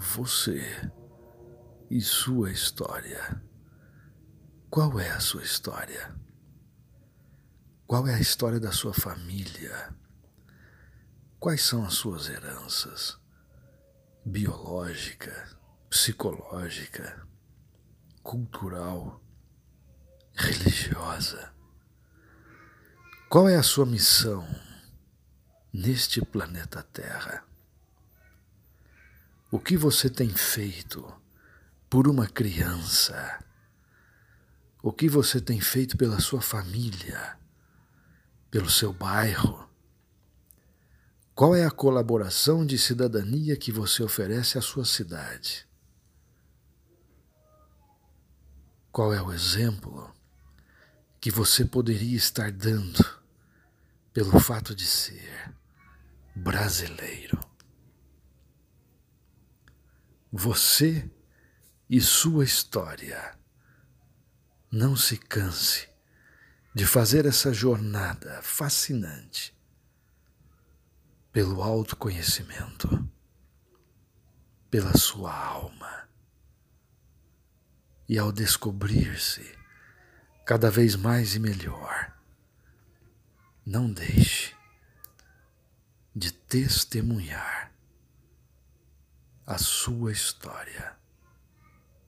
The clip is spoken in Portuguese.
Você e sua história. Qual é a sua história? Qual é a história da sua família? Quais são as suas heranças? Biológica, psicológica, cultural, religiosa. Qual é a sua missão neste planeta Terra? O que você tem feito por uma criança? O que você tem feito pela sua família? Pelo seu bairro? Qual é a colaboração de cidadania que você oferece à sua cidade? Qual é o exemplo que você poderia estar dando pelo fato de ser brasileiro? Você e sua história. Não se canse de fazer essa jornada fascinante pelo autoconhecimento, pela sua alma. E ao descobrir-se cada vez mais e melhor, não deixe de testemunhar a sua história